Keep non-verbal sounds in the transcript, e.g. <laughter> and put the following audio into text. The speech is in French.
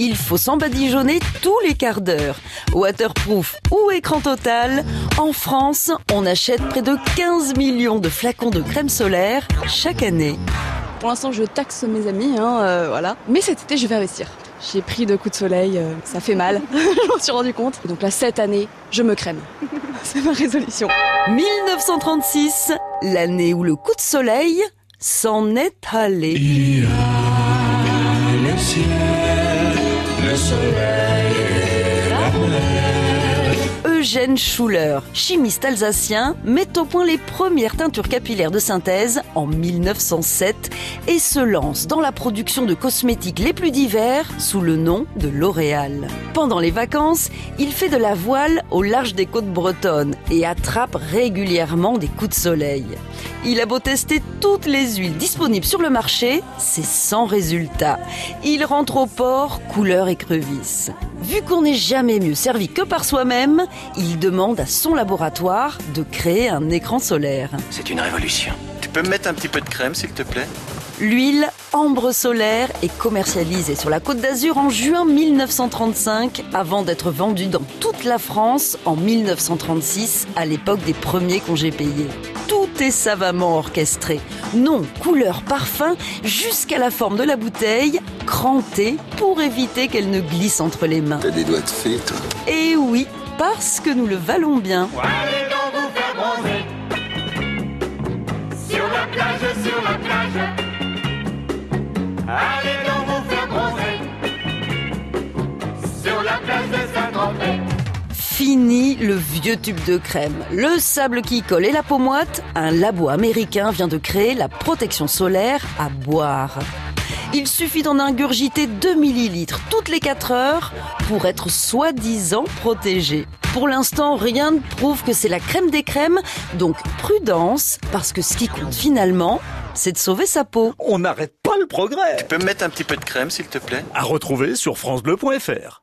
il faut s'en badigeonner tous les quarts d'heure. Waterproof ou écran total, en France, on achète près de 15 millions de flacons de crème solaire chaque année. Pour l'instant, je taxe mes amis, hein, euh, voilà. Mais cet été, je vais investir. J'ai pris de coups de soleil, euh, ça fait mal, <laughs> je m'en suis rendu compte. Donc là, cette année, je me crème. <laughs> C'est ma résolution. 1936, l'année où le coup de soleil s'en est allé. Il y a le ciel, le soleil et la mer. Eugène Schuller, chimiste alsacien, met au point les premières teintures capillaires de synthèse en 1907 et se lance dans la production de cosmétiques les plus divers sous le nom de L'Oréal. Pendant les vacances, il fait de la voile au large des côtes bretonnes et attrape régulièrement des coups de soleil. Il a beau tester toutes les huiles disponibles sur le marché, c'est sans résultat. Il rentre au port couleur écrevisse. Vu qu'on n'est jamais mieux servi que par soi-même, il demande à son laboratoire de créer un écran solaire. C'est une révolution. Tu peux me mettre un petit peu de crème, s'il te plaît? L'huile Ambre Solaire est commercialisée sur la Côte d'Azur en juin 1935 avant d'être vendue dans toute la France en 1936 à l'époque des premiers congés payés. Tout est savamment orchestré. Nom, couleur, parfum, jusqu'à la forme de la bouteille, crantée pour éviter qu'elle ne glisse entre les mains. T'as des doigts de fée, toi. Et oui, parce que nous le valons bien. Allez donc vous faire bronzer? Sur la plage, sur la plage Allez donc vous faire bronzer Sur la plage de Saint-Tropez Fini le vieux tube de crème, le sable qui colle et la peau moite. Un labo américain vient de créer la protection solaire à boire. Il suffit d'en ingurgiter 2 millilitres toutes les 4 heures pour être soi-disant protégé. Pour l'instant, rien ne prouve que c'est la crème des crèmes, donc prudence, parce que ce qui compte finalement, c'est de sauver sa peau. On n'arrête pas le progrès. Tu peux me mettre un petit peu de crème, s'il te plaît? À retrouver sur francebleu.fr.